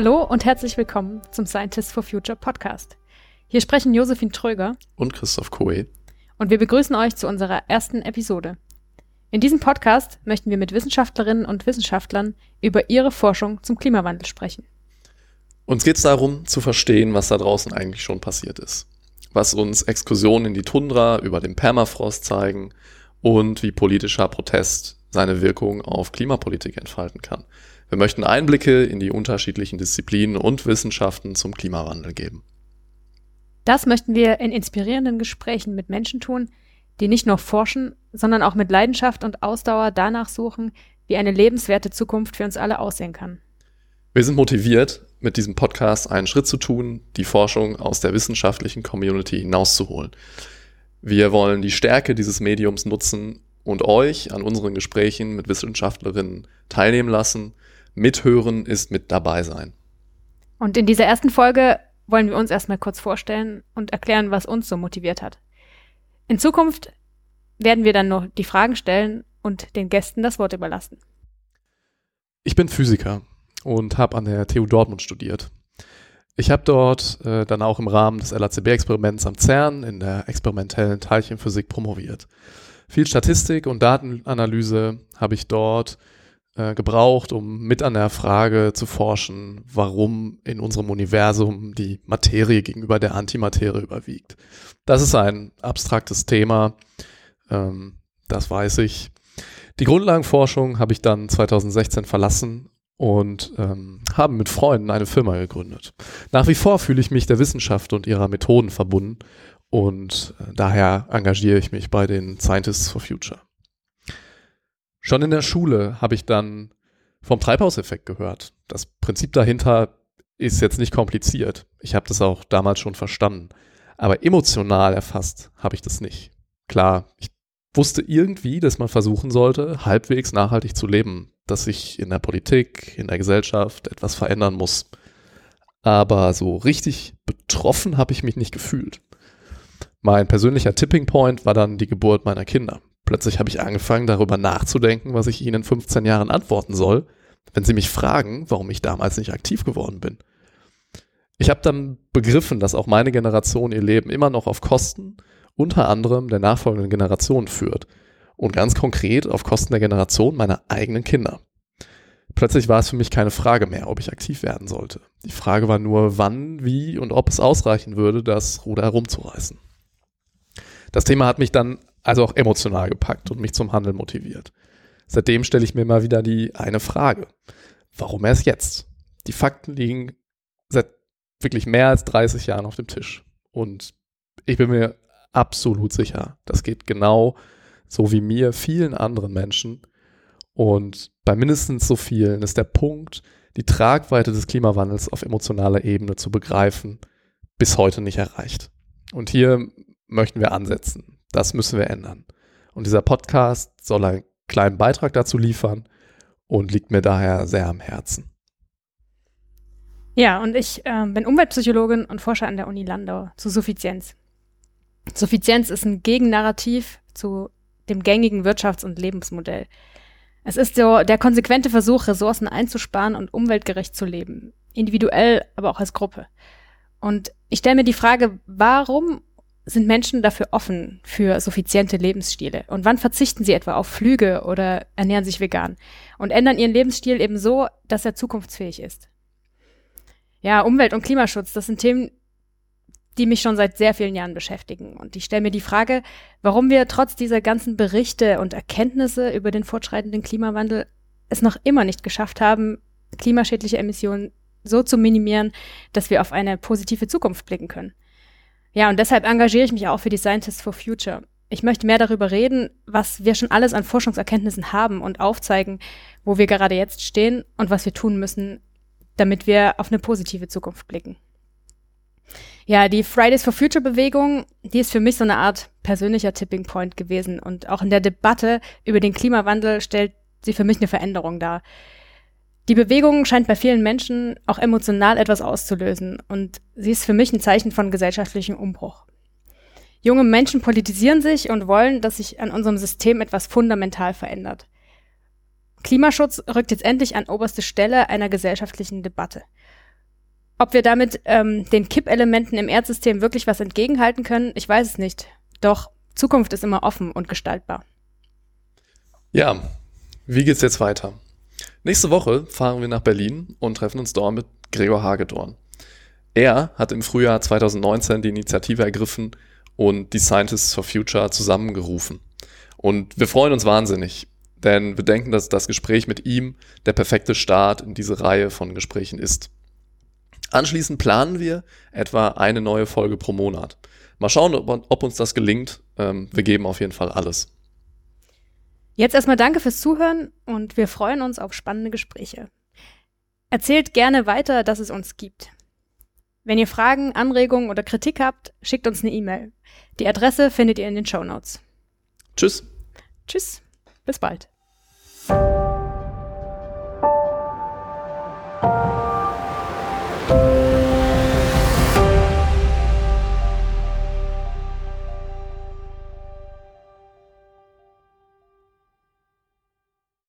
Hallo und herzlich willkommen zum Scientists for Future Podcast. Hier sprechen Josephine Tröger und Christoph Koe. Und wir begrüßen euch zu unserer ersten Episode. In diesem Podcast möchten wir mit Wissenschaftlerinnen und Wissenschaftlern über ihre Forschung zum Klimawandel sprechen. Uns geht es darum, zu verstehen, was da draußen eigentlich schon passiert ist. Was uns Exkursionen in die Tundra über den Permafrost zeigen und wie politischer Protest seine Wirkung auf Klimapolitik entfalten kann. Wir möchten Einblicke in die unterschiedlichen Disziplinen und Wissenschaften zum Klimawandel geben. Das möchten wir in inspirierenden Gesprächen mit Menschen tun, die nicht nur forschen, sondern auch mit Leidenschaft und Ausdauer danach suchen, wie eine lebenswerte Zukunft für uns alle aussehen kann. Wir sind motiviert, mit diesem Podcast einen Schritt zu tun, die Forschung aus der wissenschaftlichen Community hinauszuholen. Wir wollen die Stärke dieses Mediums nutzen und euch an unseren Gesprächen mit Wissenschaftlerinnen teilnehmen lassen. Mithören ist mit dabei sein. Und in dieser ersten Folge wollen wir uns erstmal kurz vorstellen und erklären, was uns so motiviert hat. In Zukunft werden wir dann noch die Fragen stellen und den Gästen das Wort überlassen. Ich bin Physiker und habe an der TU Dortmund studiert. Ich habe dort äh, dann auch im Rahmen des LACB-Experiments am CERN in der experimentellen Teilchenphysik promoviert. Viel Statistik und Datenanalyse habe ich dort äh, gebraucht, um mit an der Frage zu forschen, warum in unserem Universum die Materie gegenüber der Antimaterie überwiegt. Das ist ein abstraktes Thema, ähm, das weiß ich. Die Grundlagenforschung habe ich dann 2016 verlassen und ähm, haben mit Freunden eine Firma gegründet. Nach wie vor fühle ich mich der Wissenschaft und ihrer Methoden verbunden und äh, daher engagiere ich mich bei den Scientists for Future. Schon in der Schule habe ich dann vom Treibhauseffekt gehört. Das Prinzip dahinter ist jetzt nicht kompliziert. Ich habe das auch damals schon verstanden. Aber emotional erfasst habe ich das nicht. Klar, ich wusste irgendwie, dass man versuchen sollte, halbwegs nachhaltig zu leben dass sich in der Politik, in der Gesellschaft etwas verändern muss. Aber so richtig betroffen habe ich mich nicht gefühlt. Mein persönlicher Tipping Point war dann die Geburt meiner Kinder. Plötzlich habe ich angefangen, darüber nachzudenken, was ich ihnen in 15 Jahren antworten soll, wenn sie mich fragen, warum ich damals nicht aktiv geworden bin. Ich habe dann begriffen, dass auch meine Generation ihr Leben immer noch auf Kosten unter anderem der nachfolgenden Generation führt und ganz konkret auf Kosten der Generation meiner eigenen Kinder. Plötzlich war es für mich keine Frage mehr, ob ich aktiv werden sollte. Die Frage war nur, wann, wie und ob es ausreichen würde, das Ruder herumzureißen. Das Thema hat mich dann also auch emotional gepackt und mich zum Handeln motiviert. Seitdem stelle ich mir immer wieder die eine Frage. Warum erst jetzt? Die Fakten liegen seit wirklich mehr als 30 Jahren auf dem Tisch. Und ich bin mir absolut sicher, das geht genau so wie mir, vielen anderen Menschen. Und bei mindestens so vielen ist der Punkt, die Tragweite des Klimawandels auf emotionaler Ebene zu begreifen, bis heute nicht erreicht. Und hier möchten wir ansetzen. Das müssen wir ändern. Und dieser Podcast soll einen kleinen Beitrag dazu liefern und liegt mir daher sehr am Herzen. Ja, und ich äh, bin Umweltpsychologin und forsche an der Uni Landau zu Suffizienz. Suffizienz ist ein Gegennarrativ zu dem gängigen Wirtschafts- und Lebensmodell. Es ist so der konsequente Versuch, Ressourcen einzusparen und umweltgerecht zu leben. Individuell, aber auch als Gruppe. Und ich stelle mir die Frage, warum sind Menschen dafür offen für suffiziente Lebensstile? Und wann verzichten sie etwa auf Flüge oder ernähren sich vegan und ändern ihren Lebensstil eben so, dass er zukunftsfähig ist? Ja, Umwelt- und Klimaschutz, das sind Themen, die mich schon seit sehr vielen Jahren beschäftigen. Und ich stelle mir die Frage, warum wir trotz dieser ganzen Berichte und Erkenntnisse über den fortschreitenden Klimawandel es noch immer nicht geschafft haben, klimaschädliche Emissionen so zu minimieren, dass wir auf eine positive Zukunft blicken können. Ja, und deshalb engagiere ich mich auch für die Scientists for Future. Ich möchte mehr darüber reden, was wir schon alles an Forschungserkenntnissen haben und aufzeigen, wo wir gerade jetzt stehen und was wir tun müssen, damit wir auf eine positive Zukunft blicken. Ja, die Fridays for Future Bewegung, die ist für mich so eine Art persönlicher Tipping Point gewesen. Und auch in der Debatte über den Klimawandel stellt sie für mich eine Veränderung dar. Die Bewegung scheint bei vielen Menschen auch emotional etwas auszulösen. Und sie ist für mich ein Zeichen von gesellschaftlichem Umbruch. Junge Menschen politisieren sich und wollen, dass sich an unserem System etwas fundamental verändert. Klimaschutz rückt jetzt endlich an oberste Stelle einer gesellschaftlichen Debatte. Ob wir damit ähm, den Kippelementen im Erdsystem wirklich was entgegenhalten können, ich weiß es nicht. Doch Zukunft ist immer offen und gestaltbar. Ja, wie geht's jetzt weiter? Nächste Woche fahren wir nach Berlin und treffen uns dort mit Gregor Hagedorn. Er hat im Frühjahr 2019 die Initiative ergriffen und die Scientists for Future zusammengerufen. Und wir freuen uns wahnsinnig, denn wir denken, dass das Gespräch mit ihm der perfekte Start in diese Reihe von Gesprächen ist. Anschließend planen wir etwa eine neue Folge pro Monat. Mal schauen, ob, uns das gelingt. Ähm, wir geben auf jeden Fall alles. Jetzt erstmal danke fürs Zuhören und wir freuen uns auf spannende Gespräche. Erzählt gerne weiter, dass es uns gibt. Wenn ihr Fragen, Anregungen oder Kritik habt, schickt uns eine E-Mail. Die Adresse findet ihr in den Show Notes. Tschüss. Tschüss. Bis bald.